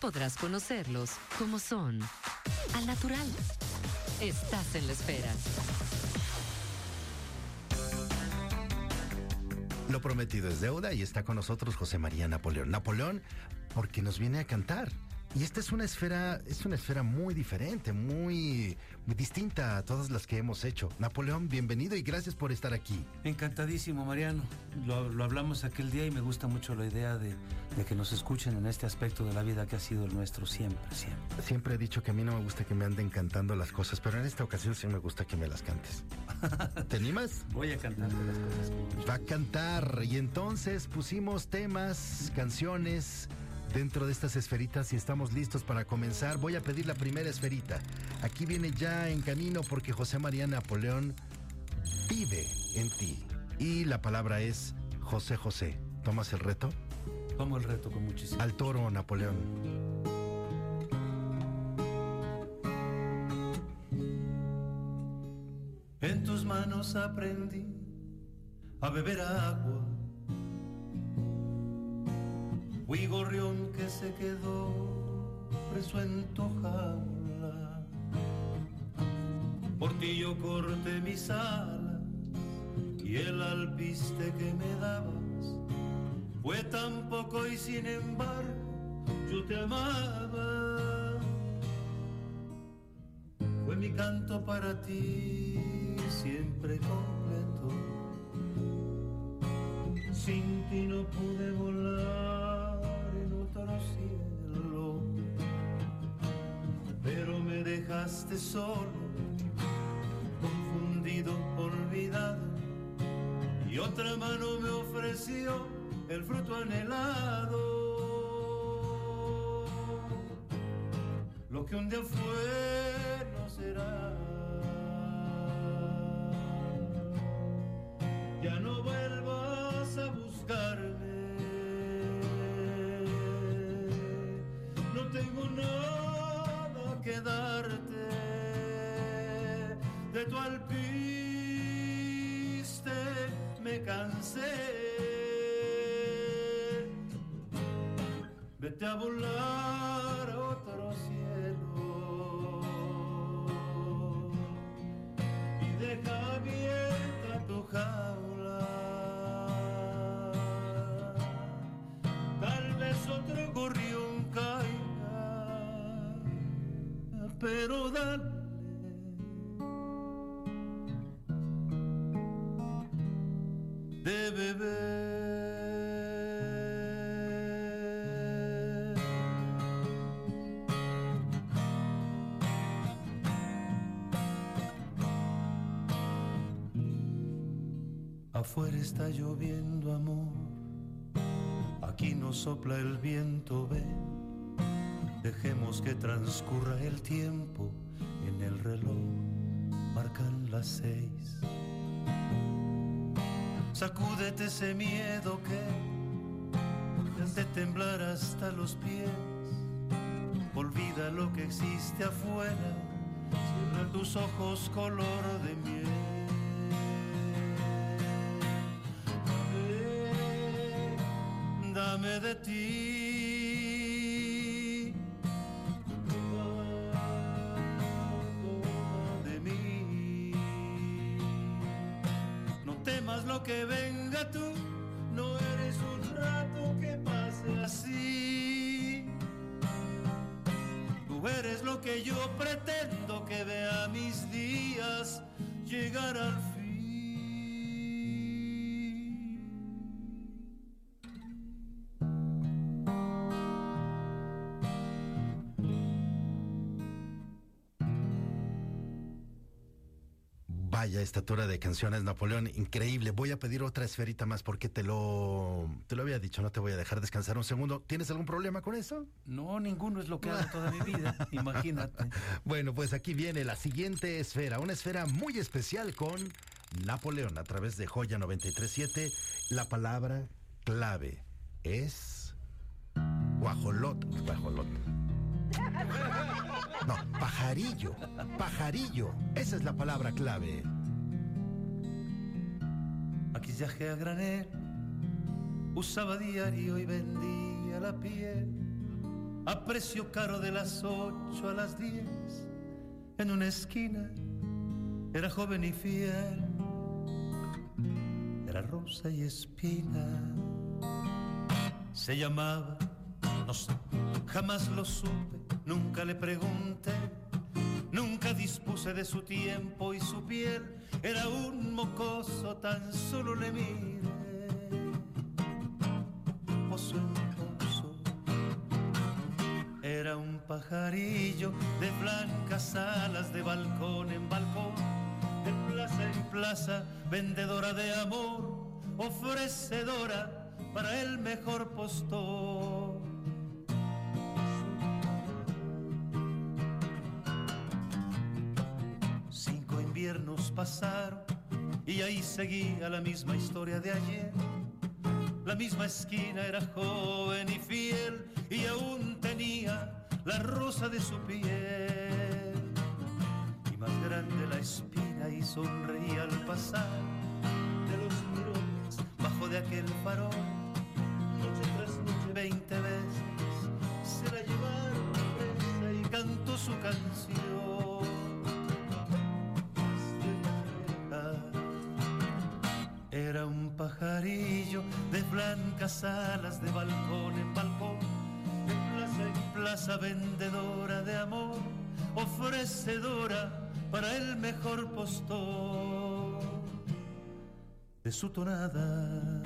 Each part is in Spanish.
podrás conocerlos como son, al natural. Estás en la esfera. Lo prometido es deuda y está con nosotros José María Napoleón. Napoleón, porque nos viene a cantar. Y esta es una esfera, es una esfera muy diferente, muy, muy distinta a todas las que hemos hecho. Napoleón, bienvenido y gracias por estar aquí. Encantadísimo, Mariano. Lo, hablamos aquel día y me gusta mucho la idea de, que nos escuchen en este aspecto de la vida que ha sido el nuestro siempre, siempre. Siempre he dicho que a mí no me gusta que me anden cantando las cosas, pero en esta ocasión sí me gusta que me las cantes. ¿Te animas? Voy a cantarte las cosas. Va a cantar y entonces pusimos temas, canciones dentro de estas esferitas y estamos listos para comenzar. Voy a pedir la primera esferita. Aquí viene ya en camino porque José María Napoleón vive en ti. Y la palabra es José José. ¿Tomas el reto? Tomo el reto con muchísimo. Al toro, Napoleón. En tus manos aprendí a beber agua Fui gorrión que se quedó preso en tu jaula. Por ti yo corté mis alas y el alpiste que me dabas fue tan poco y sin embargo yo te amaba. Fue mi canto para ti siempre completo. Sin ti no pude volar cielo, pero me dejaste solo, confundido, olvidado, y otra mano me ofreció el fruto anhelado. Lo que un día fue no será. Ya no que darte de tu alpiste me cansé. Vete a volar pero dale. De beber. Afuera está lloviendo amor, aquí no sopla el viento, ven Dejemos que transcurra el tiempo en el reloj, marcan las seis. Sacúdete ese miedo que hace temblar hasta los pies. Olvida lo que existe afuera, cierra tus ojos color de miel. Dame de ti llegar al Vaya estatura de canciones, Napoleón, increíble. Voy a pedir otra esferita más porque te lo, te lo había dicho, no te voy a dejar descansar un segundo. ¿Tienes algún problema con eso? No, ninguno es lo que hago toda mi vida, imagínate. Bueno, pues aquí viene la siguiente esfera, una esfera muy especial con Napoleón a través de Joya 937. La palabra clave es guajolot, guajolot. No, pajarillo, pajarillo. Esa es la palabra clave. Maquillaje a granel, usaba diario y vendía la piel a precio caro de las ocho a las diez. En una esquina era joven y fiel, era rosa y espina. Se llamaba, no sé, jamás lo supe nunca le pregunté, nunca dispuse de su tiempo y su piel, era un mocoso, tan solo le miré. Pozo en pozo, era un pajarillo de blancas alas, de balcón en balcón, de plaza en plaza, vendedora de amor, ofrecedora para el mejor postor seguía la misma historia de ayer. La misma esquina era joven y fiel y aún tenía la rosa de su piel. Y más grande la espina y sonreía al pasar de los mirones bajo de aquel farol. De blancas alas, de balcón en balcón, de plaza en plaza, vendedora de amor, ofrecedora para el mejor postor de su tonada.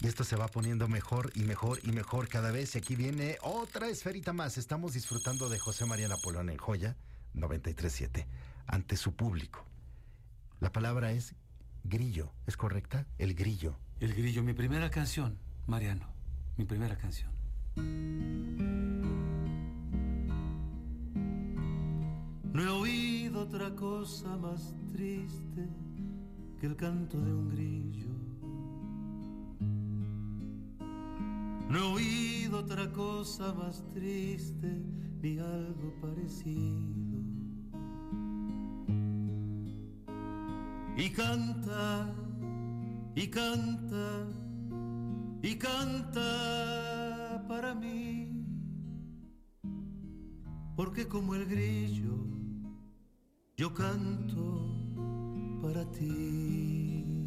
Y esto se va poniendo mejor y mejor y mejor cada vez. Y aquí viene otra esferita más. Estamos disfrutando de José María Napoleón en joya 937 ante su público. La palabra es grillo, ¿es correcta? El grillo. El grillo, mi primera canción, Mariano, mi primera canción. No he oído otra cosa más triste que el canto de un grillo. No he oído otra cosa más triste ni algo parecido. Y canta, y canta, y canta para mí, porque como el grillo, yo canto para ti.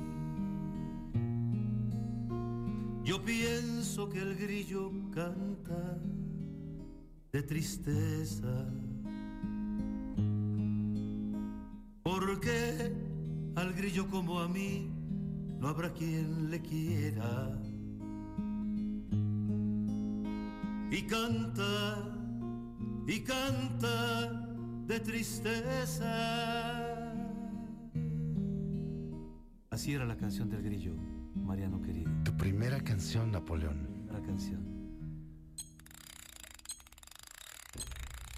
Yo pienso que el grillo canta de tristeza, al grillo como a mí, no habrá quien le quiera. Y canta, y canta de tristeza. Así era la canción del grillo, Mariano querido. Tu primera canción, Napoleón. La canción.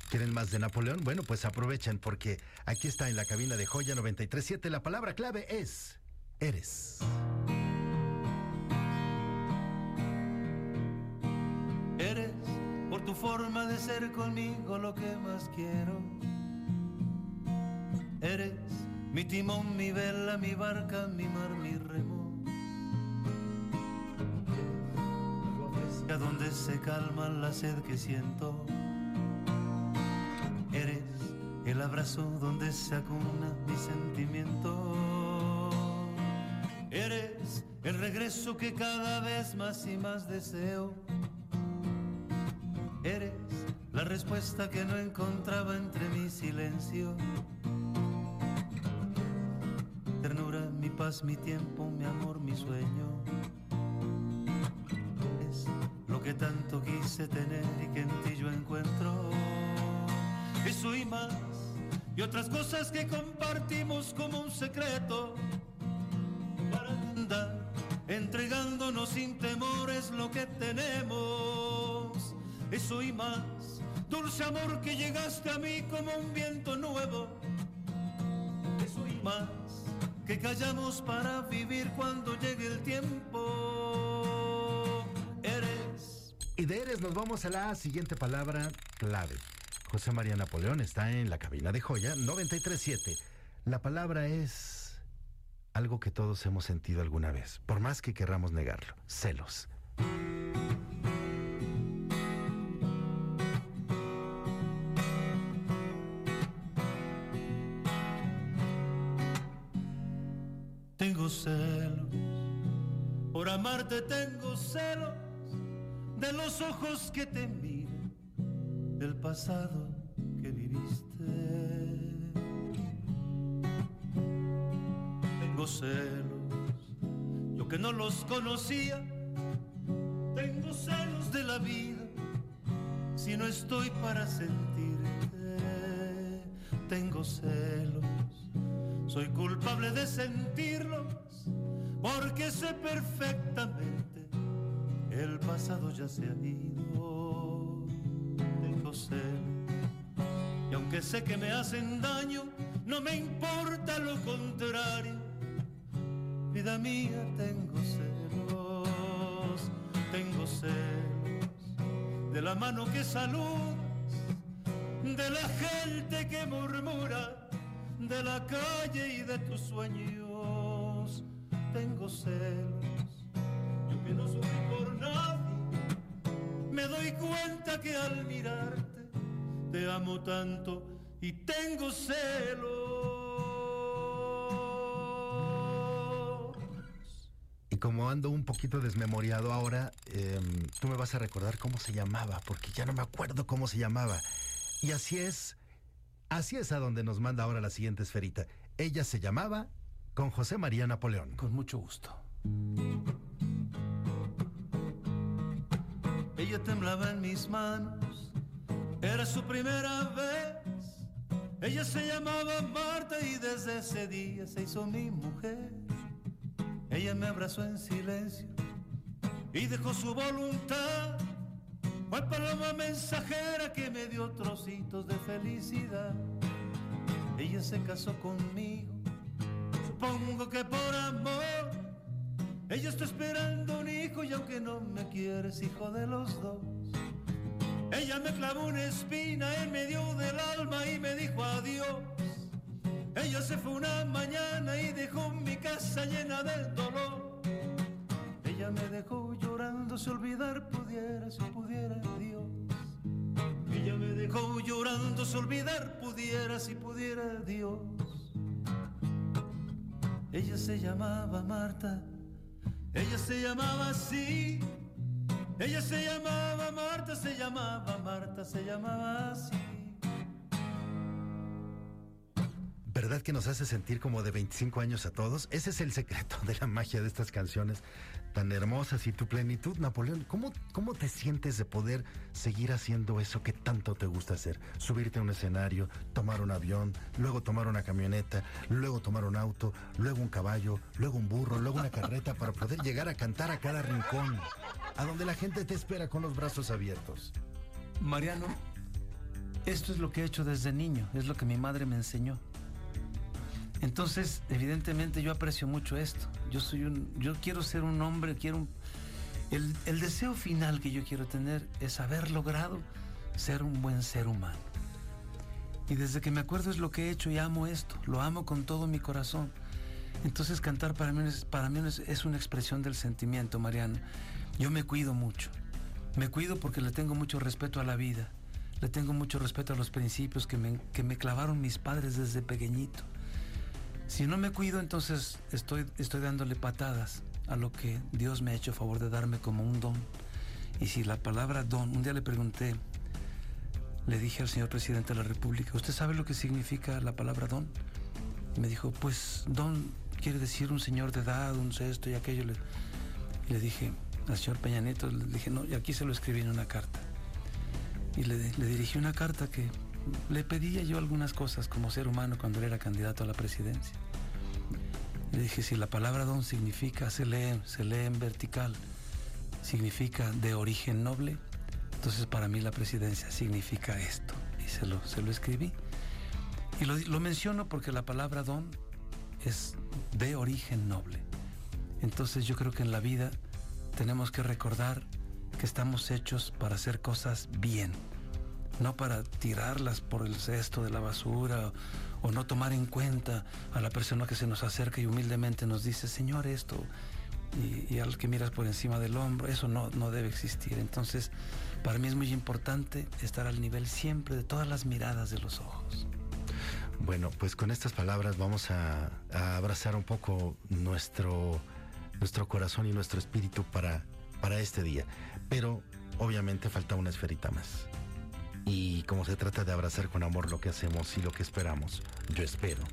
¿Quieren más de Napoleón? Bueno, pues aprovechen porque aquí está en la cabina de Joya 937. La palabra clave es eres. Eres por tu forma de ser conmigo lo que más quiero. Eres mi timón, mi vela, mi barca, mi mar, mi remo. Fresca donde se calma la sed que siento el abrazo donde se acuna mi sentimiento. Eres el regreso que cada vez más y más deseo. Eres la respuesta que no encontraba entre mi silencio. Ternura, mi paz, mi tiempo, mi amor, mi sueño. Es lo que tanto quise tener y que en ti yo encuentro. y más, y otras cosas que compartimos como un secreto, para andar entregándonos sin temores lo que tenemos, eso y más, dulce amor que llegaste a mí como un viento nuevo, eso y más, que callamos para vivir cuando llegue el tiempo, eres. Y de Eres nos vamos a la siguiente palabra clave. José María Napoleón está en la cabina de joya 937. La palabra es algo que todos hemos sentido alguna vez, por más que querramos negarlo, celos. Tengo celos, por amarte tengo celos de los ojos que te miran, del pasado que viviste. Tengo celos, yo que no los conocía, tengo celos de la vida, si no estoy para sentirte. Tengo celos, soy culpable de sentirlos, porque sé perfectamente el pasado ya se ha ido. Y aunque sé que me hacen daño, no me importa lo contrario. Vida mía, tengo celos. Tengo celos. De la mano que saludas, de la gente que murmura, de la calle y de tus sueños. Tengo celos yo que no nadie, me doy cuenta que al mirarte te amo tanto y tengo celos. Y como ando un poquito desmemoriado ahora, em, tú me vas a recordar cómo se llamaba, porque ya no me acuerdo cómo se llamaba. Y así es, así es a donde nos manda ahora la siguiente esferita. Ella se llamaba con José María Napoleón. Con mucho gusto. Ella temblaba en mis manos, era su primera vez. Ella se llamaba Marta y desde ese día se hizo mi mujer. Ella me abrazó en silencio y dejó su voluntad. Fue paloma mensajera que me dio trocitos de felicidad. Ella se casó conmigo, supongo que por amor. Ella está esperando un hijo y aunque no me quieres, hijo de los dos. Ella me clavó una espina en medio del alma y me dijo adiós. Ella se fue una mañana y dejó mi casa llena del dolor. Ella me dejó llorando, si olvidar pudiera, si pudiera Dios. Ella me dejó llorando, si olvidar pudiera, si pudiera Dios. Ella se llamaba Marta, ella se llamaba así. Ella se llamaba Marta, se llamaba Marta, se llamaba así. ¿Verdad que nos hace sentir como de 25 años a todos? Ese es el secreto de la magia de estas canciones tan hermosas y tu plenitud, Napoleón. ¿Cómo, cómo te sientes de poder seguir haciendo eso que tanto te gusta hacer? Subirte a un escenario, tomar un avión, luego tomar una camioneta, luego tomar un auto, luego un caballo, luego un burro, luego una carreta para poder llegar a cantar a cada rincón, a donde la gente te espera con los brazos abiertos. Mariano, esto es lo que he hecho desde niño, es lo que mi madre me enseñó. Entonces, evidentemente yo aprecio mucho esto. Yo soy un, yo quiero ser un hombre, quiero un- el, deseo final que yo quiero tener es haber logrado ser un buen ser humano. Y desde que me acuerdo es lo que he hecho y amo esto, lo amo con todo mi corazón. Entonces cantar para mí, es, para mí es, es una expresión del sentimiento, Mariano. Yo me cuido mucho. Me cuido porque le tengo mucho respeto a la vida. Le tengo mucho respeto a los principios que me, que me clavaron mis padres desde pequeñito. Si no me cuido, entonces estoy, estoy dándole patadas a lo que Dios me ha hecho favor de darme como un don. Y si la palabra don, un día le pregunté, le dije al señor presidente de la República, ¿usted sabe lo que significa la palabra don? Y me dijo, pues don quiere decir un señor de edad, un esto y aquello. Le- le dije al señor Peña Nieto, le dije, no, y aquí se lo escribí en una carta. Y le, le dirigí una carta que le pedía yo algunas cosas como ser humano cuando él era candidato a la presidencia. Le dije, si la palabra don significa, se lee, se lee en vertical, significa de origen noble, entonces para mí la presidencia significa esto. Y se lo, se lo escribí. Y lo, lo menciono porque la palabra don es de origen noble. Entonces yo creo que en la vida tenemos que recordar que estamos hechos para hacer cosas bien, no para tirarlas por el cesto de la basura o, no tomar en cuenta a la persona que se nos acerca y humildemente nos dice, Señor, esto, y, al que miras por encima del hombro, eso no, no debe existir. Entonces, para mí es muy importante estar al nivel siempre de todas las miradas de los ojos. Bueno, pues con estas palabras vamos a, a abrazar un poco nuestro, nuestro corazón y nuestro espíritu para, para este día. Pero obviamente falta una esferita más. Y como se trata de abrazar con amor lo que hacemos y lo que esperamos, yo espero,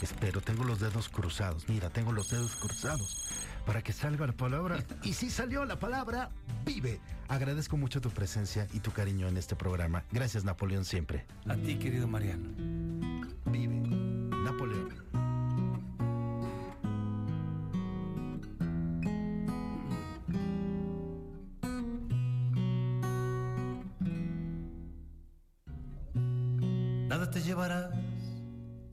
espero, tengo los dedos cruzados, mira, tengo los dedos cruzados para que salga la palabra. Y si salió la palabra, vive. Agradezco mucho tu presencia y tu cariño en este programa. Gracias, Napoleón, siempre. A ti, querido Mariano.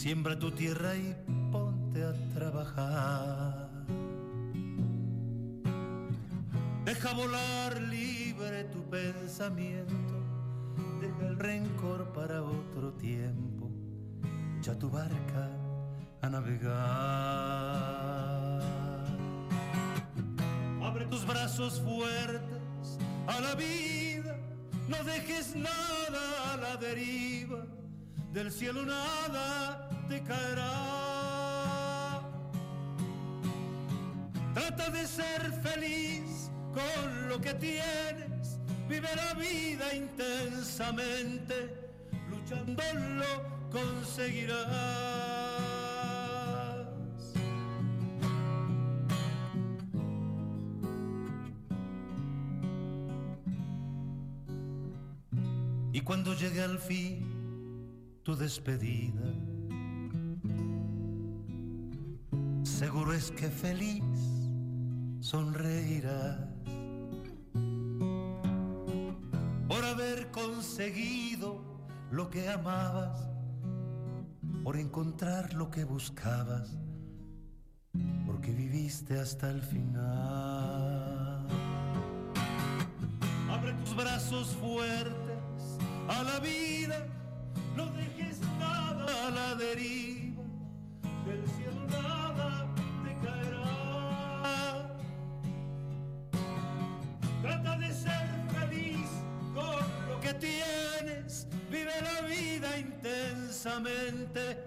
Siembra tu tierra y ponte a trabajar. Deja volar libre tu pensamiento. Deja el rencor para otro tiempo. Echa tu barca a navegar. Abre tus brazos fuertes a la vida. No dejes nada a la deriva. Del cielo nada te caerá. Trata de ser feliz con lo que tienes. Vive la vida intensamente. Luchando lo conseguirás. Y cuando llegue al fin tu despedida, seguro es que feliz sonreirás por haber conseguido lo que amabas, por encontrar lo que buscabas, porque viviste hasta el final. Abre tus brazos fuertes a la vida, no dejes nada a la deriva, del cielo nada te caerá. Trata de ser feliz con lo que tienes, vive la vida intensamente,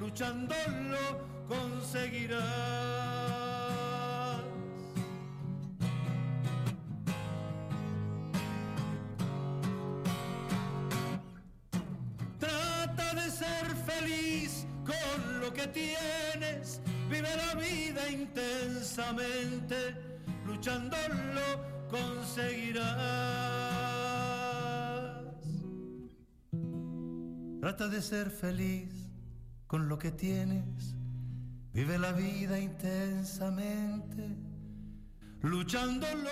luchando lo conseguirás. Que tienes. Vive la vida intensamente. Luchando lo conseguirás. Trata de ser feliz con lo que tienes. Vive la vida intensamente. Luchándolo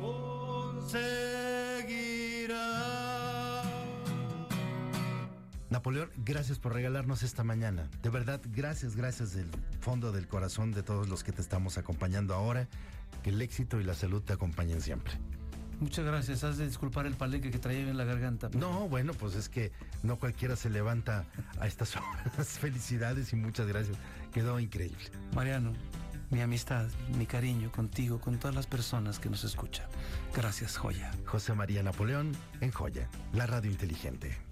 conseguirás. Napoleón, gracias por regalarnos esta mañana. De verdad, gracias, gracias del fondo del corazón de todos los que te estamos acompañando ahora. Que el éxito y la salud te acompañen siempre. Muchas gracias. Has de disculpar el palenque que traía en la garganta. No, bueno, pues es que no cualquiera se levanta a estas horas. Felicidades y muchas gracias. Quedó increíble. Mariano, mi amistad, mi cariño contigo, con todas las personas que nos escuchan. Gracias, Joya. José María Napoleón en Joya, la radio inteligente.